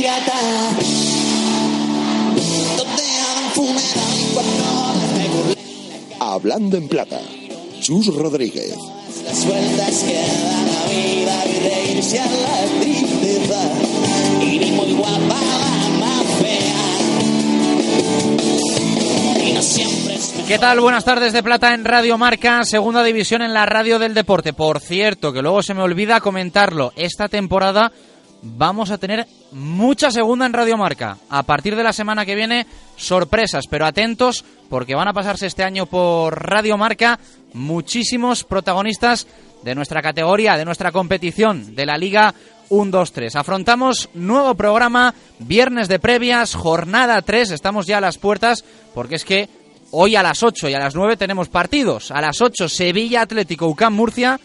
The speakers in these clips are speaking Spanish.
pirata. Hablando en plata, Chus Rodríguez. Las vueltas que da la vida y reírse a la tristeza. Y ni muy guapa la más fea. Y no siempre es mejor. ¿Qué tal? Buenas tardes de Plata en Radio Marca, segunda división en la radio del deporte. Por cierto, que luego se me olvida comentarlo, esta temporada vamos a tener mucha segunda en Radio Marca. A partir de la semana que viene, sorpresas, pero atentos porque van a pasarse este año por Radio Marca muchísimos protagonistas de nuestra categoría, de nuestra competición, de la Liga 1-2-3. Afrontamos nuevo programa, viernes de previas, jornada 3, estamos ya a las puertas porque es que hoy a las 8 y a las 9 tenemos partidos. A las 8 Sevilla Atlético UCAM Murcia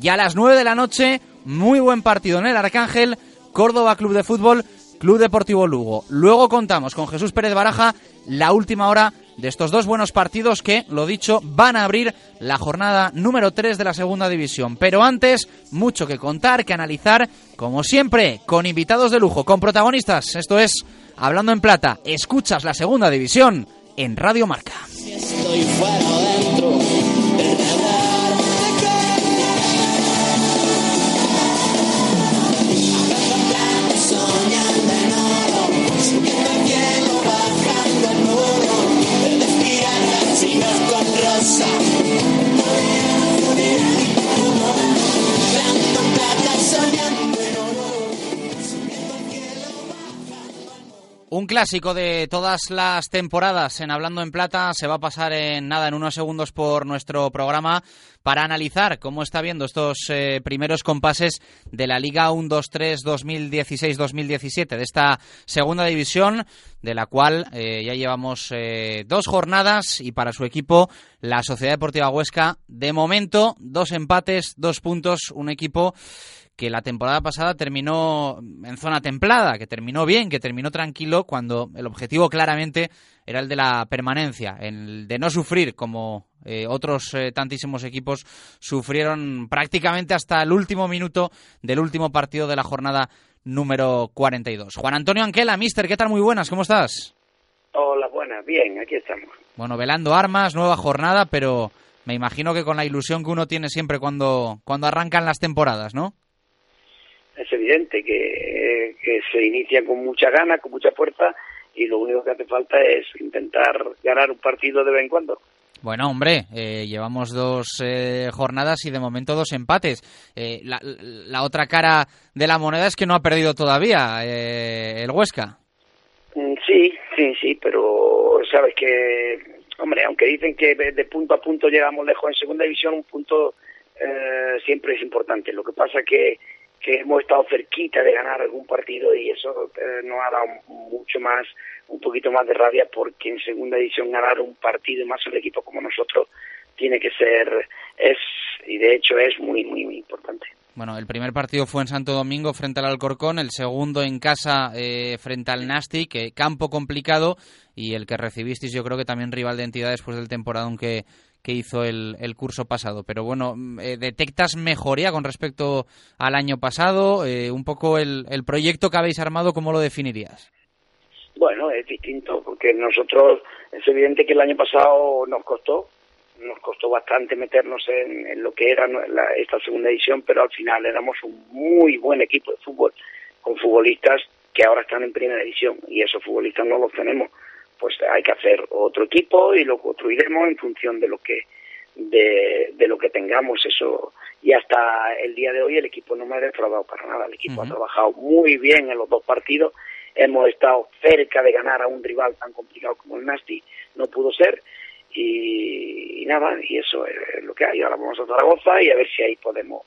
y a las 9 de la noche muy buen partido en el Arcángel, Córdoba Club de Fútbol, Club Deportivo Lugo. Luego contamos con Jesús Pérez Baraja la última hora de estos dos buenos partidos que, lo dicho, van a abrir la jornada número 3 de la segunda división. Pero antes, mucho que contar, que analizar, como siempre, con invitados de lujo, con protagonistas. Esto es Hablando en Plata. Escuchas la segunda división en Radio Marca. Estoy Un clásico de todas las temporadas en Hablando en Plata. Se va a pasar en nada, en unos segundos por nuestro programa para analizar cómo está viendo estos eh, primeros compases de la Liga 1-2-3 2016-2017, de esta segunda división, de la cual eh, ya llevamos eh, dos jornadas y para su equipo, la Sociedad Deportiva Huesca, de momento, dos empates, dos puntos, un equipo que la temporada pasada terminó en zona templada, que terminó bien, que terminó tranquilo, cuando el objetivo claramente era el de la permanencia, el de no sufrir como eh, otros eh, tantísimos equipos sufrieron prácticamente hasta el último minuto del último partido de la jornada número 42. Juan Antonio Anquela, mister, ¿qué tal? Muy buenas, ¿cómo estás? Hola, buenas, bien, aquí estamos. Bueno, velando armas, nueva jornada, pero me imagino que con la ilusión que uno tiene siempre cuando, cuando arrancan las temporadas, ¿no? Es evidente que, que se inicia con mucha ganas, con mucha fuerza, y lo único que hace falta es intentar ganar un partido de vez en cuando. Bueno, hombre, eh, llevamos dos eh, jornadas y de momento dos empates. Eh, la, la otra cara de la moneda es que no ha perdido todavía eh, el Huesca. Mm, Sí, sí, sí, pero sabes que, hombre, aunque dicen que de, de punto a punto llegamos lejos en segunda división, un punto eh, siempre es importante. Lo que pasa que que hemos estado cerquita de ganar algún partido y eso eh, nos ha dado mucho más, un poquito más de rabia porque en segunda división ganar un partido más un equipo como nosotros tiene que ser, es, y de hecho es muy, muy, muy importante. Bueno, el primer partido fue en Santo Domingo frente al Alcorcón, el segundo en casa eh, frente al Nastic, que campo complicado, y el que recibisteis yo creo que también rival de entidad después del temporada que, que hizo el, el curso pasado. Pero bueno, eh, ¿detectas mejoría con respecto al año pasado? Eh, un poco el, el proyecto que habéis armado, ¿cómo lo definirías? Bueno, es distinto porque nosotros, es evidente que el año pasado nos costó, nos costó bastante meternos en, lo que era la, esta segunda edición, pero al final éramos un muy buen equipo de fútbol, con futbolistas que ahora están en primera división y esos futbolistas no los tenemos. Pues hay que hacer otro equipo y lo construiremos en función de lo que de, de lo que tengamos eso. Y hasta el día de hoy el equipo no me ha defraudado para nada. El equipo ha trabajado muy bien en los dos partidos. Hemos estado cerca de ganar a un rival tan complicado como el Nasti no pudo ser. Y, y nada, y eso es lo que hay. Ahora vamos a Zaragoza y a ver si ahí podemos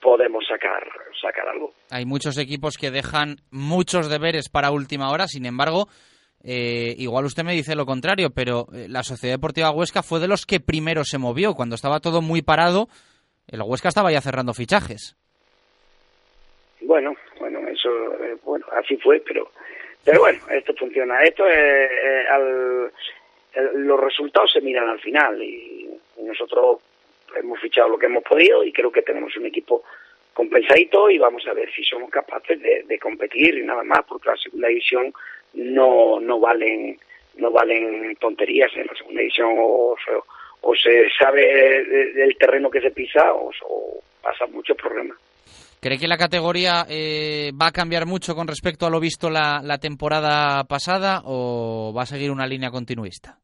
podemos sacar sacar algo. Hay muchos equipos que dejan muchos deberes para última hora, sin embargo, eh, igual usted me dice lo contrario, pero eh, la Sociedad Deportiva Huesca fue de los que primero se movió. Cuando estaba todo muy parado, el Huesca estaba ya cerrando fichajes. Bueno, bueno, eso, eh, bueno, así fue, pero, pero bueno, esto funciona. Esto es, eh, al, los resultados se miran al final y nosotros hemos fichado lo que hemos podido y creo que tenemos un equipo compensadito y vamos a ver si somos capaces de, competir y nada más, porque la segunda división no no valen no valen tonterías en la segunda división o, se- o se sabe de- del terreno que se pisa o, pasan muchos problemas. ¿Cree que la categoría eh, va a cambiar mucho con respecto a lo visto la temporada pasada o va a seguir una línea continuista?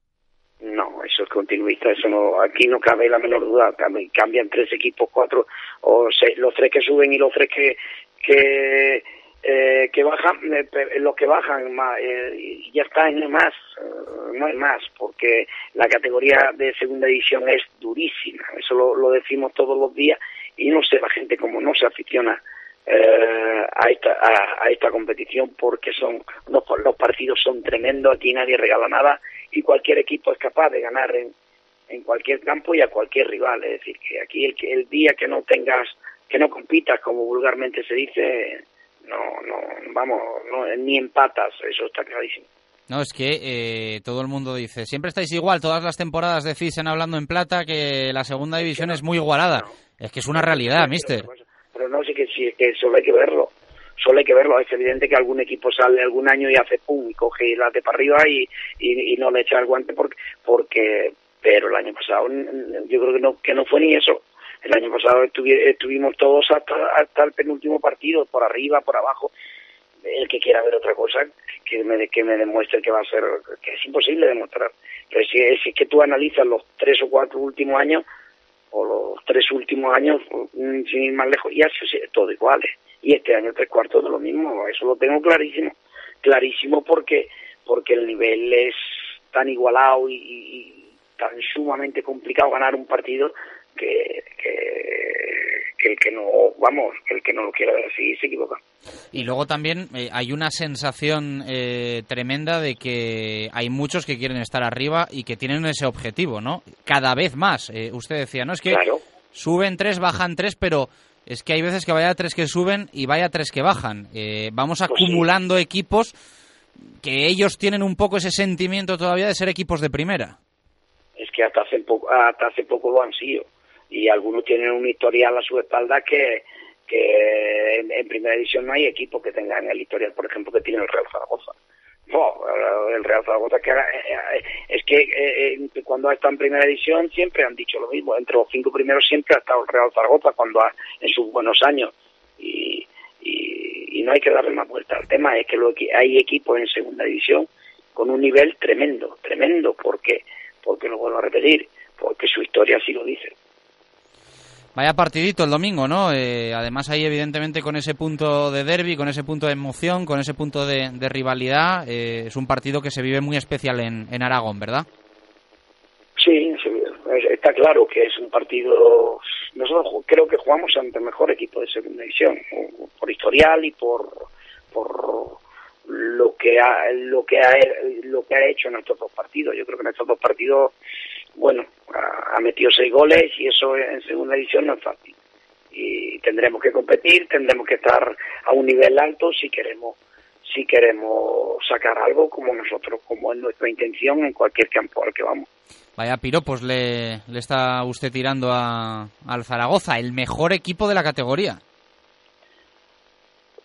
Continuista, eso no, aquí no cabe la menor duda, Cam- cambian tres equipos, cuatro o seis, los tres que suben y los tres que que eh, que bajan, eh, los que bajan más, eh, ya está, y no hay más, eh, no hay más, porque la categoría de segunda división es durísima, eso lo, lo decimos todos los días y no sé la gente como no se aficiona eh, a esta a, a esta competición porque son los, los partidos son tremendos aquí nadie regala nada y cualquier equipo es capaz de ganar en, en cualquier campo y a cualquier rival. Es decir que aquí el el día que no tengas que no compitas como vulgarmente se dice no no vamos no, ni empatas eso está clarísimo. No, es que eh, todo el mundo dice, siempre estáis igual, todas las temporadas decís en Hablando en Plata que la segunda división es muy igualada. Es que es una realidad, mister. pero no sé que sí que solo hay que verlo solo hay que verlo. Es evidente que algún equipo sale algún año y hace pum y coge la de para arriba y, y, y no le echa el guante porque porque pero el año pasado yo creo que no que no fue ni eso. El año pasado estuvi- estuvimos todos hasta hasta el penúltimo partido por arriba por abajo. El que quiera ver otra cosa que me que me demuestre que va a ser que es imposible demostrar. Pero si, es que tú analizas los tres o cuatro últimos años o los tres últimos años, mm, sin ir más lejos, y es todo iguales. Y este año tres cuartos de lo mismo, eso lo tengo clarísimo. Clarísimo porque porque el nivel es tan igualado y, tan sumamente complicado ganar un partido que, que, que el que no, vamos, que el que no lo quiera ver así se equivoca. Y luego también eh, hay una sensación eh, tremenda de que hay muchos que quieren estar arriba y que tienen ese objetivo, ¿no? Cada vez más. Eh, usted decía, ¿no? Es que Claro. suben tres, bajan tres, pero es que hay veces que vaya tres que suben y vaya tres que bajan. Eh, vamos Pues sí. acumulando equipos que ellos tienen un poco ese sentimiento todavía de ser equipos de primera. es que hasta hace poco hasta hace poco lo han sido y algunos tienen un historial a su espalda que que en, en primera división no hay equipo que tengan el historial por ejemplo que tiene el Real Zaragoza no, el Real Zaragoza que eh, eh, es que eh, eh, cuando ha estado en primera división siempre han dicho lo mismo. Entre los cinco primeros siempre ha estado el Real Zaragoza cuando ha, en sus buenos años. Y, y, no hay que darle más vuelta al tema. Es que lo hay equipos en segunda división con un nivel tremendo tremendo. Porque porque lo vuelvo a repetir porque su historia así lo dice Vaya partidito el domingo, ¿no? Eh, además ahí evidentemente con ese punto de derby, con ese punto de emoción, con ese punto de, de rivalidad, eh, es un partido que se vive muy especial en, Aragón, ¿verdad? Sí, sí, es- está claro que es un partido. Nosotros creo que jugamos ante el mejor equipo de segunda división, por historial y por por lo que ha lo que ha lo que ha hecho en estos dos partidos. Yo creo que en estos dos partidos, bueno, ha, metido seis goles y eso en segunda división no es fácil. Y tendremos que competir, tendremos que estar a un nivel alto si queremos si queremos sacar algo como nosotros, como es nuestra intención en cualquier campo al que vamos. Vaya piropos le, le está usted tirando a, al Zaragoza, el mejor equipo de la categoría.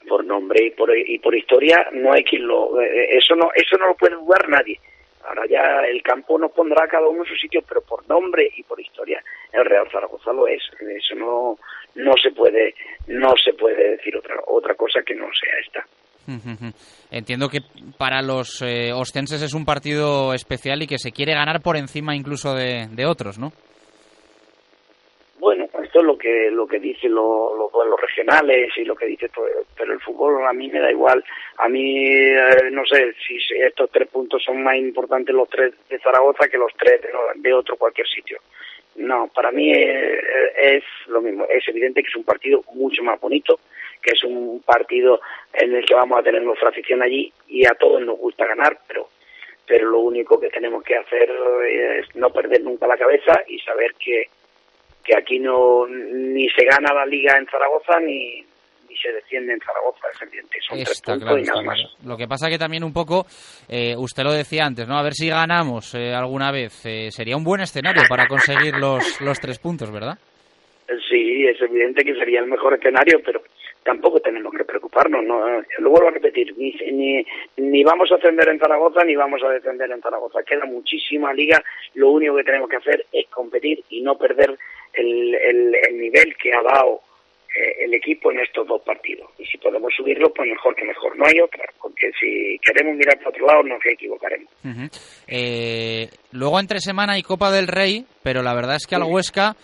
por nombre y por, y por historia no hay quien lo eh, eso no eso no lo puede dudar nadie ahora ya el campo nos pondrá cada uno en su sitio pero por nombre y por historia el Real Zaragoza lo es. Eso no no se puede no se puede decir otra otra cosa que no sea esta. Entiendo que para los eh, ostenses es un partido especial y que se quiere ganar por encima incluso de, de otros, ¿no? Lo que lo que dicen los, los duelos regionales y lo que dice todo, pero el fútbol a mí me da igual. A mí, eh, no sé, si estos tres puntos son más importantes los tres de Zaragoza que los tres de, de otro cualquier sitio. No, para mí es, es lo mismo. Es evidente que es un partido mucho más bonito, que es un partido en el que vamos a tener nuestra afición allí y a todos nos gusta ganar, pero pero lo único que tenemos que hacer es no perder nunca la cabeza y saber que, que aquí no ni se gana la liga en Zaragoza ni, ni se desciende en Zaragoza, es evidente. Son tres Está puntos claro, y nada más. Lo que pasa que también un poco, eh, usted lo decía antes, ¿no? A ver si ganamos eh, alguna vez. Eh, sería un buen escenario para conseguir los, los tres puntos, ¿verdad? Sí, es evidente que sería el mejor escenario, pero tampoco tenemos que preocuparnos. ¿no? Lo vuelvo a repetir, ni, ni, ni vamos a ascender en Zaragoza ni vamos a descender en Zaragoza. Queda muchísima liga. Lo único que tenemos que hacer es competir y no perder el, el, el nivel que ha dado eh, el equipo en estos dos partidos. Y si podemos subirlo, pues mejor que mejor. No hay otra, porque si queremos mirar para otro lado, nos equivocaremos. Eh, luego entre semana hay Copa del Rey, pero la verdad es que al Huesca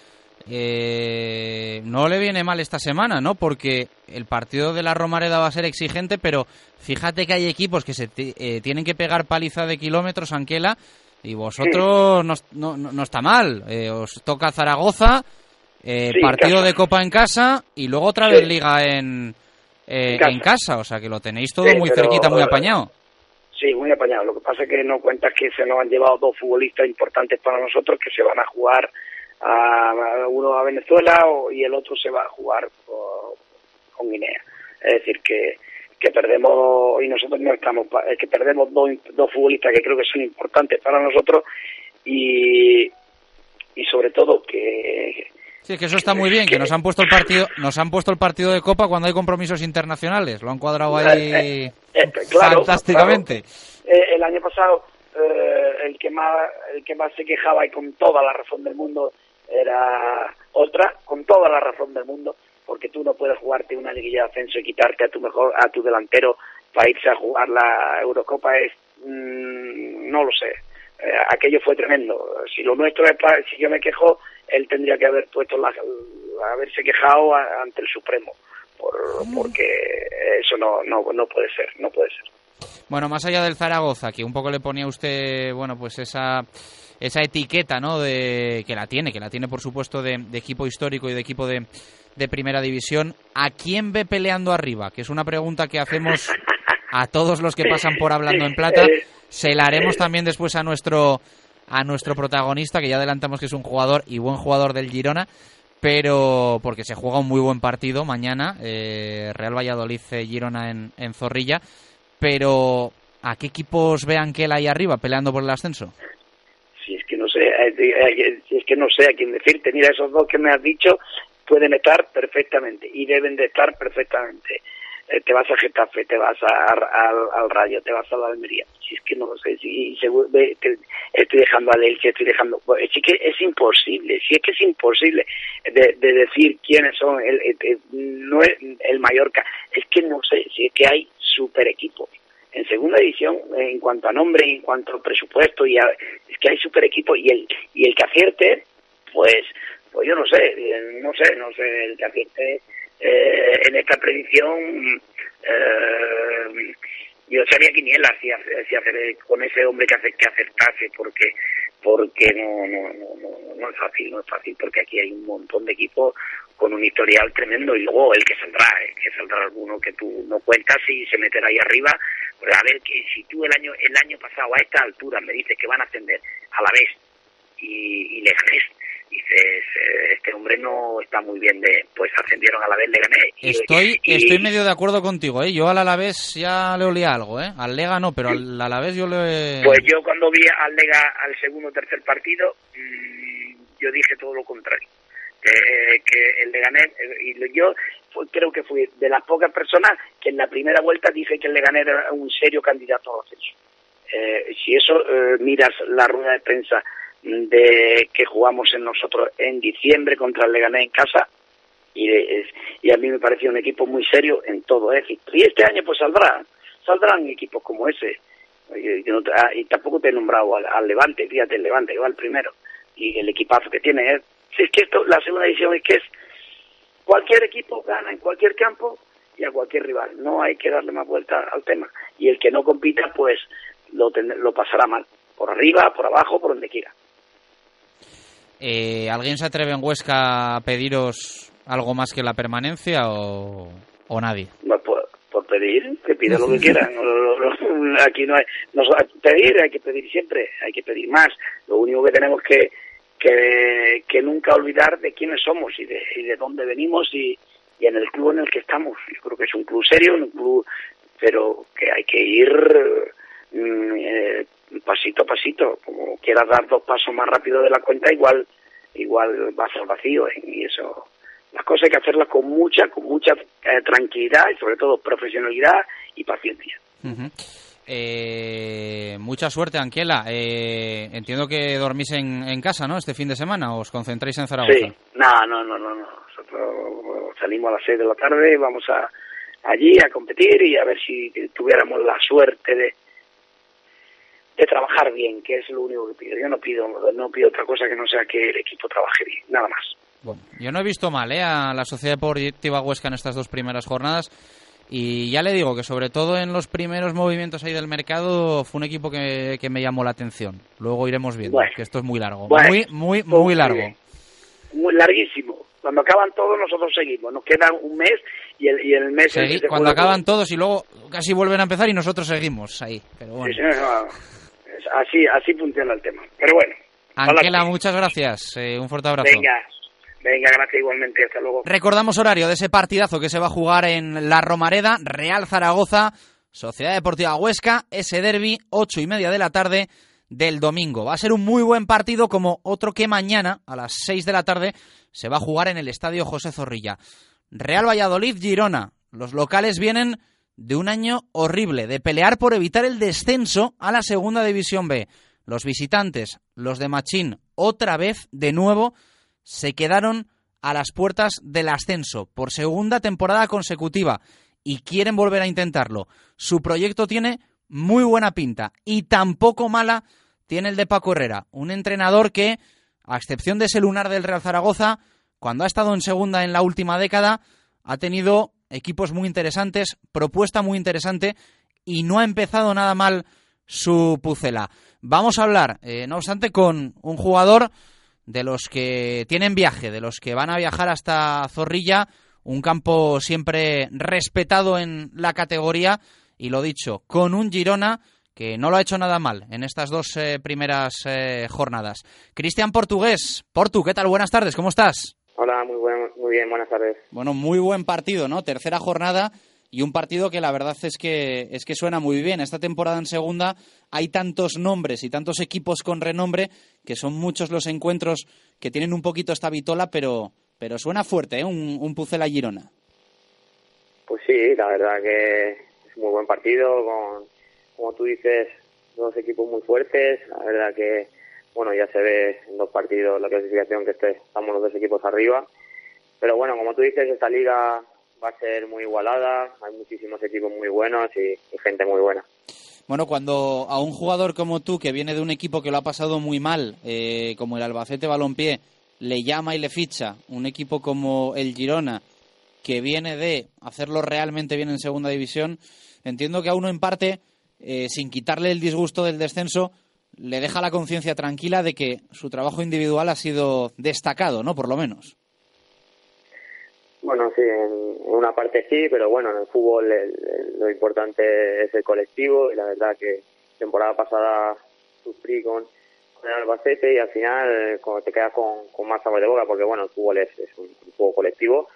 eh, no le viene mal esta semana, ¿no? Porque el partido de la Romareda va a ser exigente, pero fíjate que hay equipos que se eh, tienen que pegar paliza de kilómetros, Anquela, y vosotros no, no, no está mal. Eh, os toca Zaragoza, eh, Sí, partido de Copa en casa y luego otra Sí. vez Liga en, eh, En casa. en casa, o sea que lo tenéis todo muy pero, cerquita, muy apañado. Sí, muy apañado. Lo que pasa es que no cuentas que se nos han llevado dos futbolistas importantes para nosotros que se van a jugar a, uno a Venezuela o- y el otro se va a jugar co- con Guinea. Es decir, que, que perdemos, y nosotros no estamos, pa- es que perdemos dos, dos futbolistas que creo que son importantes para nosotros y, y sobre todo que, Sí, es que eso está muy bien, que nos han puesto el partido, nos han puesto el partido de Copa cuando hay compromisos internacionales. Lo han cuadrado ahí Eh, eh, claro, fantásticamente. Eh, el año pasado eh, el que más el que más se quejaba y con toda la razón del mundo era otra con toda la razón del mundo porque tú no puedes jugarte una liguilla de ascenso y quitarte a tu mejor a tu delantero para irse a jugar la Eurocopa es mm, no lo sé. Eh, aquello fue tremendo. Si lo nuestro es si yo me quejo él tendría que haber puesto la, haberse quejado a- ante el Supremo por, porque eso no, no no puede ser no puede ser. Bueno, más allá del Zaragoza, que un poco le ponía usted, bueno, pues esa esa etiqueta, ¿no? De que la tiene, que la tiene por supuesto de, de equipo histórico y de equipo de, de primera división. ¿A quién ve peleando arriba? Que es una pregunta que hacemos a todos los que pasan por hablando en plata. Se la haremos también después a nuestro a nuestro protagonista, que ya adelantamos que es un jugador y buen jugador del Girona, pero porque se juega un muy buen partido mañana, eh, Real Valladolid eh, Girona en, en Zorrilla, pero ¿a qué equipos vean que él ahí arriba peleando por el ascenso? Si es que no sé, eh, eh, si es que no sé a quién decirte. Mira, esos dos que me has dicho pueden estar perfectamente y deben de estar perfectamente. Eh, te vas a Getafe, te vas a- al, al Rayo, te vas a la Almería. Si es que no lo sé, si seguro- te- estoy dejando al Elche, estoy dejando... Bueno, sí que es imposible, si es que es imposible de, de decir quiénes son, el, el- el- no es el Mallorca, es que no sé, si es que hay super equipos en segunda división eh, en cuanto a nombre en cuanto a presupuesto y a- es que hay super equipo y el y el que acierte pues pues yo no sé eh, no sé no sé el que acierte eh, en esta predicción eh, yo sería quiniela si, si hacer con ese hombre que hace que acertase porque porque no, no, no, no, no es fácil, no es fácil, porque aquí hay un montón de equipos con un historial tremendo y luego el que saldrá, el que saldrá alguno que tú no cuentas y se meterá ahí arriba. Pues a ver, que si tú el año el año pasado a esta altura me dices que van a ascender a la vez y, y le ganes, dices, eh, este hombre no está muy bien de, pues ascendieron a la vez, le gané. Y- Estoy, y- estoy medio de acuerdo contigo, ¿eh? Yo al Alavés ya le olía algo, ¿eh? Al Lega no, pero al Alavés yo le... Pues yo cuando vi al Lega al segundo o tercer partido, mm, yo dije todo lo contrario. Que, que el Leganés, eh, y yo creo que fui de las pocas personas que en la primera vuelta dije que el Leganés era un serio candidato al ascenso. Eh, si eso eh, miras la rueda de prensa de que jugamos en nosotros en diciembre contra el Leganés en casa, y, es- y a mí me pareció un equipo muy serio en todo éxito. Y este año pues saldrá, saldrán equipos como ese. Ah, y tampoco te he nombrado al, al Levante, fíjate, el Levante, que va el primero. Y el equipazo que tiene es Si es que esto, la segunda división es que es cualquier equipo gana en cualquier campo y a cualquier rival. No hay que darle más vuelta al tema. Y el que no compita, pues lo, tend- lo pasará mal. Por arriba, por abajo, por donde quiera. Eh, ¿Alguien se atreve en Huesca a pediros algo más que la permanencia o, o nadie? Pues, Por, por pedir, que pida lo que quieran. Aquí no hay. No, pedir, hay que pedir siempre, hay que pedir más. Lo único que tenemos que, que, nunca olvidar de quiénes somos y de, y de dónde venimos y, y en el club en el que estamos. Yo creo que es un club serio, un club, pero que hay que ir mm, eh, pasito a pasito. Como quieras dar dos pasos más rápido de la cuenta, igual igual vas al vacío ¿eh? y eso las cosas hay que hacerlas con mucha con mucha eh, tranquilidad y sobre todo profesionalidad y paciencia. Eh, mucha suerte, Anquiela. Eh, entiendo que dormís en, en casa, ¿no? Este fin de semana, ¿o os concentráis en Zaragoza? Sí, no, no, no, no, no. Nosotros salimos a las seis de la tarde y vamos a allí a competir y a ver si tuviéramos la suerte de de trabajar bien, que es lo único que pido. Yo no pido no pido otra cosa que no sea que el equipo trabaje bien, nada más. Bueno, yo no he visto mal ¿eh? a la Sociedad Deportiva Huesca en estas dos primeras jornadas. Y ya le digo que sobre todo en los primeros movimientos ahí del mercado fue un equipo que, que me llamó la atención. Luego iremos viendo, Bueno. que esto es muy largo. Bueno. muy, muy, muy largo. Muy larguísimo. Cuando acaban todos nosotros seguimos. Nos queda un mes y el, y el mes... Segui- cuando acaban todos y luego casi vuelven a empezar y nosotros seguimos ahí. Pero bueno. Sí, así, así funciona el tema. Pero bueno. Adelante. muchas gracias. eh, un fuerte abrazo. Venga, venga, gracias igualmente. Hasta luego. Recordamos horario de ese partidazo que se va a jugar en La Romareda, Real Zaragoza, Sociedad Deportiva Huesca, ese derby, ocho y media de la tarde del domingo. Va a ser un muy buen partido como otro que mañana a las seis de la tarde se va a jugar en el Estadio José Zorrilla. Real Valladolid, Girona. Los locales vienen de un año horrible, de pelear por evitar el descenso a la Segunda División B. Los visitantes, los de Machín, otra vez, de nuevo, se quedaron a las puertas del ascenso por segunda temporada consecutiva y quieren volver a intentarlo. Su proyecto tiene muy buena pinta y tampoco mala tiene el de Paco Herrera, un entrenador que, a excepción de ese lunar del Real Zaragoza, cuando ha estado en segunda en la última década, ha tenido equipos muy interesantes, propuesta muy interesante y no ha empezado nada mal su pucela. Vamos a hablar, eh, no obstante, con un jugador de los que tienen viaje, de los que van a viajar hasta Zorrilla, un campo siempre respetado en la categoría y lo dicho, con un Girona que no lo ha hecho nada mal en estas dos eh, primeras eh, jornadas. Cristian Portugués, Portu, ¿qué tal? Buenas tardes, ¿cómo estás? Hola, muy, buen, muy bien, buenas tardes. Bueno, muy buen partido, ¿no? Tercera jornada y un partido que la verdad es que es que suena muy bien. Esta temporada en segunda hay tantos nombres y tantos equipos con renombre que son muchos los encuentros que tienen un poquito esta vitola, pero pero suena fuerte, ¿eh? Un, un Pucela Girona. Pues sí, la verdad que es un muy buen partido, con, como tú dices, dos equipos muy fuertes. La verdad que, bueno, ya se ve en dos partidos la clasificación que este- estamos los dos equipos arriba. Pero bueno, como tú dices, esta liga va a ser muy igualada, hay muchísimos equipos muy buenos y gente muy buena. Bueno, cuando a un jugador como tú, que viene de un equipo que lo ha pasado muy mal, eh, como el Albacete Balompié, le llama y le ficha un equipo como el Girona, que viene de hacerlo realmente bien en segunda división, entiendo que a uno en parte, eh, sin quitarle el disgusto del descenso, le deja la conciencia tranquila de que su trabajo individual ha sido destacado, ¿no? Por lo menos. Bueno, sí, en una parte sí, pero bueno, en el fútbol lo importante es el colectivo y la verdad que temporada pasada sufrí con, el Albacete y al final te quedas con, más sabor de boca porque bueno, el fútbol es, un, juego colectivo,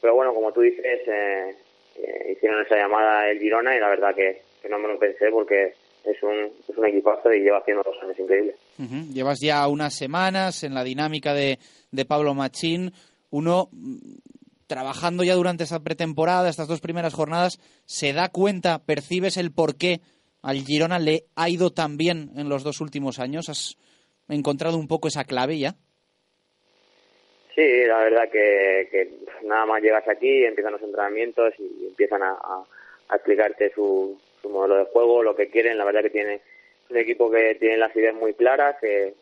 pero bueno, como tú dices, eh, eh, hicieron esa llamada el Girona y la verdad que, no me lo pensé porque es un, es un equipazo y lleva haciendo dos años increíbles. Llevas ya unas semanas en la dinámica de, de Pablo Machín. Uno, trabajando ya durante esa pretemporada, estas dos primeras jornadas, se da cuenta, percibes el por qué al Girona le ha ido tan bien en los dos últimos años. ¿Has encontrado un poco esa clave ya? Sí, la verdad que, nada más llegas aquí, empiezan los entrenamientos y empiezan a, a- explicarte su, su modelo de juego, lo que quieren. La verdad que tiene un equipo que tiene las ideas muy claras, que,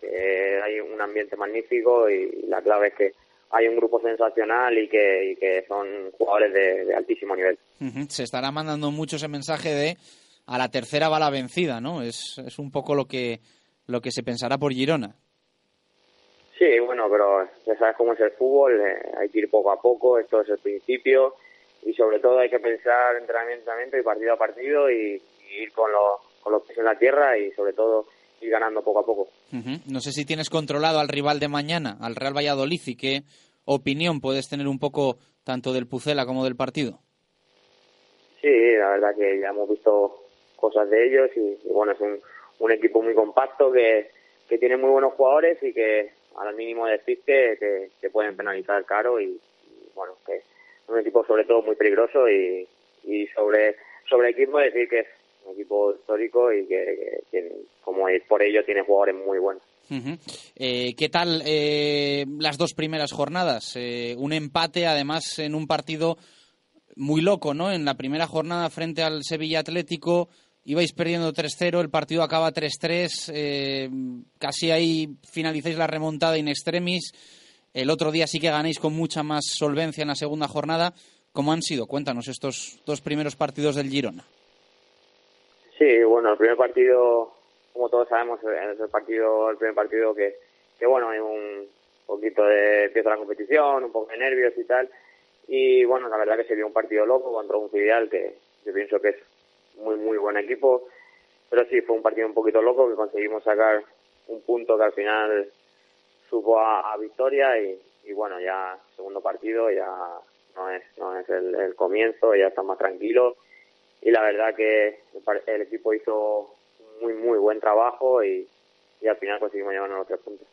que hay un ambiente magnífico y la clave es que hay un grupo sensacional y que, y que son jugadores de, de altísimo nivel. Se estará mandando mucho ese mensaje de a la tercera va la vencida, ¿no? Es, es un poco lo que, lo que se pensará por Girona. Sí, bueno, pero ya sabes cómo es el fútbol, eh, hay que ir poco a poco, esto es el principio y sobre todo hay que pensar entrenamiento a entrenamiento y partido a partido y, y ir con, lo- con los pies en la tierra y sobre todo ir ganando poco a poco. Ujú. No sé si tienes controlado al rival de mañana, al Real Valladolid, y qué opinión puedes tener un poco tanto del Pucela como del partido. Sí, la verdad que ya hemos visto cosas de ellos y, y bueno, es un, un equipo muy compacto que, que tiene muy buenos jugadores y que al mínimo despiste te, te pueden penalizar caro y, y, bueno, que es un equipo sobre todo muy peligroso y, y sobre sobre el equipo decir que es un equipo histórico y que, que tiene, como es por ello tiene jugadores muy buenos. Eh, ¿Qué tal eh, las dos primeras jornadas? Eh, un empate, además, en un partido muy loco, ¿no? En la primera jornada frente al Sevilla Atlético ibais perdiendo 3-0, el partido acaba 3-3, eh, casi ahí finalizáis la remontada in extremis. El otro día sí que ganéis con mucha más solvencia en la segunda jornada. ¿Cómo han sido? Cuéntanos estos dos primeros partidos del Girona. Sí, bueno, el primer partido, como todos sabemos, es el partido, el primer partido que, que bueno, hay un poquito de empieza la competición, un poco de nervios y tal. Y bueno, la verdad que se vio un partido loco contra un filial que yo pienso que es muy, muy buen equipo. Pero sí, fue un partido un poquito loco que conseguimos sacar un punto que al final supo a, victoria y, y bueno, ya segundo partido ya no es, no es el, el comienzo, ya está más tranquilo y la verdad que el, el equipo hizo muy muy buen trabajo y, y al final conseguimos llevarnos los tres puntos.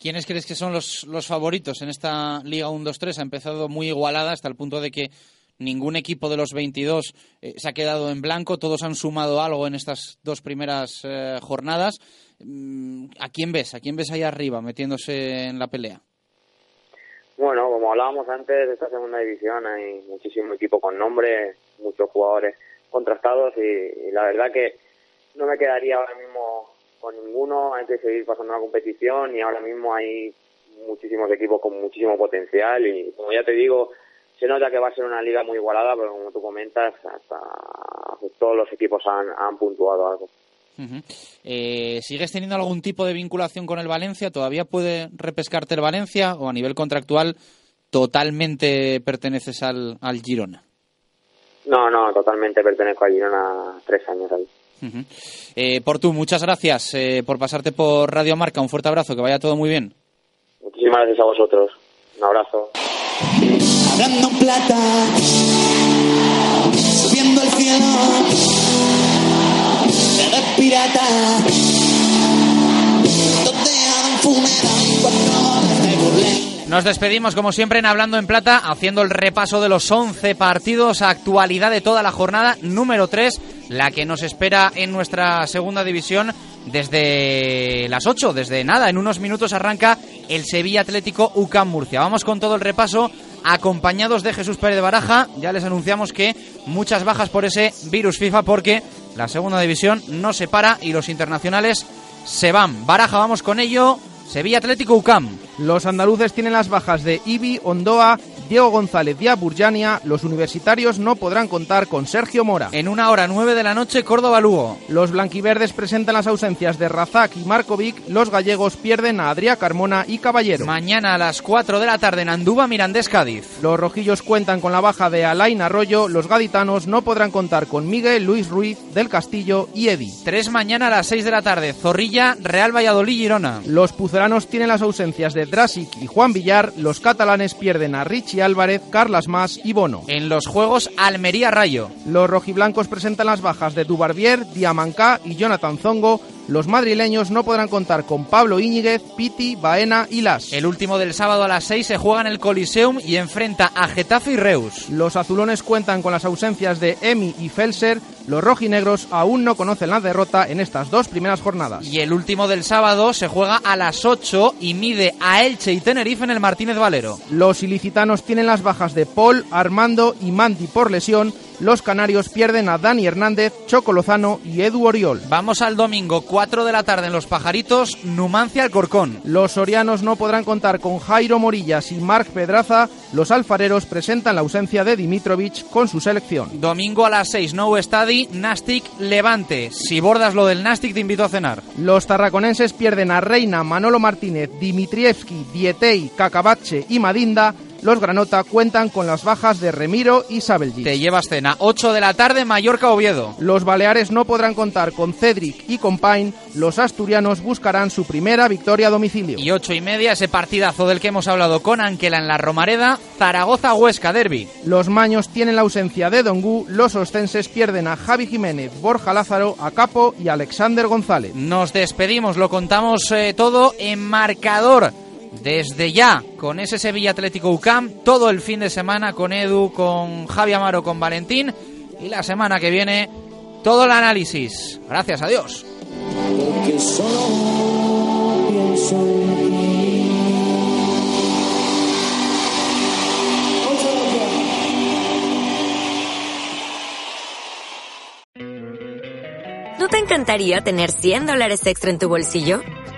¿Quiénes crees que son los, los favoritos en esta Liga 1-2-3? Ha empezado muy igualada hasta el punto de que ningún equipo de los 22 eh, se ha quedado en blanco, todos han sumado algo en estas dos primeras eh, jornadas. Mm, ¿A quién ves? ¿A quién ves ahí arriba metiéndose en la pelea? Bueno, como hablábamos antes esta segunda división, hay muchísimo equipo con nombre, muchos jugadores contrastados y, y la verdad que no me quedaría ahora mismo con ninguno, hay que seguir pasando la competición y ahora mismo hay muchísimos equipos con muchísimo potencial y como ya te digo, se nota que va a ser una liga muy igualada, pero como tú comentas, hasta todos los equipos han, han puntuado algo. Eh, ¿Sigues teniendo algún tipo de vinculación con el Valencia? ¿Todavía puede repescarte el Valencia o a nivel contractual totalmente perteneces al, al Girona? No, no, totalmente pertenezco a Girona tres años ahí. Ujú. Eh, por tú, muchas gracias eh, por pasarte por Radio Marca. Un fuerte abrazo, que vaya todo muy bien. Muchísimas gracias a vosotros. Un abrazo. Hablando en plata, subiendo al cielo, eres pirata, donde hay un funeral, cuatro de burlén. Nos despedimos, como siempre, en Hablando en Plata, haciendo el repaso de los 11 partidos, actualidad de toda la jornada número 3, la que nos espera en nuestra segunda división desde las 8, desde nada. En unos minutos arranca el Sevilla Atlético UCAM Murcia. Vamos con todo el repaso, acompañados de Jesús Pérez de Baraja. Ya les anunciamos que muchas bajas por ese virus FIFA, porque la segunda división no se para y los internacionales se van. Baraja, vamos con ello. Sevilla Atlético UCAM. Los andaluces tienen las bajas de Ibi, Ondoa, Diego González y Burjania. Los universitarios no podrán contar con Sergio Mora. En una hora nueve de la noche, Córdoba Lugo. Los blanquiverdes presentan las ausencias de Razak y Markovic. Los gallegos pierden a Adrià Carmona y Caballero. Mañana a las 4 de la tarde en Andúba, Mirandés Cádiz. Los rojillos cuentan con la baja de Alain Arroyo. Los gaditanos no podrán contar con Miguel, Luis Ruiz, Del Castillo y Edi. Tres mañana a las 6 de la tarde, Zorrilla, Real Valladolid, Girona. Los pucelanos tienen las ausencias de Drasic y Juan Villar. Los catalanes pierden a Richie Álvarez, Carlas Mas y Bono. En los Juegos, Almería Rayo. Los rojiblancos presentan las bajas de Dubarbier, Diamancá y Jonathan Zongo. Los madrileños no podrán contar con Pablo Íñiguez, Piti, Baena y Las. El último del sábado a las 6 se juega en el Coliseum y enfrenta a Getafe y Reus. Los azulones cuentan con las ausencias de Emi y Felser. los rojinegros aún no conocen la derrota en estas dos primeras jornadas. Y el último del sábado se juega a las 8 y mide a Elche y Tenerife en el Martínez Valero. Los ilicitanos tienen las bajas de Paul, Armando y Manti por lesión. Los canarios pierden a Dani Hernández, Choco Lozano y Edu Oriol. Vamos al domingo, 4 de la tarde en Los Pajaritos, Numancia Alcorcón. Los sorianos no podrán contar con Jairo Morillas y Marc Pedraza. Los alfareros presentan la ausencia de Dimitrovic con su selección. Domingo a las 6, No Stadi, Nastic Levante. Si bordas lo del Nastic, te invito a cenar. Los tarraconenses pierden a Reina, Manolo Martínez, Dimitrievski, Dietey, Cacabache y Madinda. Los Granota cuentan con las bajas de Remiro y Sabelji. Te llevas cena. 8 de la tarde, Mallorca Oviedo. Los Baleares no podrán contar con Cedric y con Pain. Los asturianos buscarán su primera victoria a domicilio. Y 8 y media, ese partidazo del que hemos hablado con Anquela en la Romareda, Zaragoza-Huesca Derby. Los maños tienen la ausencia de Dongu. Los ostenses pierden a Javi Jiménez, Borja Lázaro, a Capo y Alexander González. Nos despedimos, lo contamos eh, todo en marcador desde ya con ese Sevilla Atlético UCAM, todo el fin de semana con Edu, con Javi Amaro, con Valentín y la semana que viene todo el análisis. Gracias a Dios. ¿No te encantaría tener 100 dólares extra en tu bolsillo?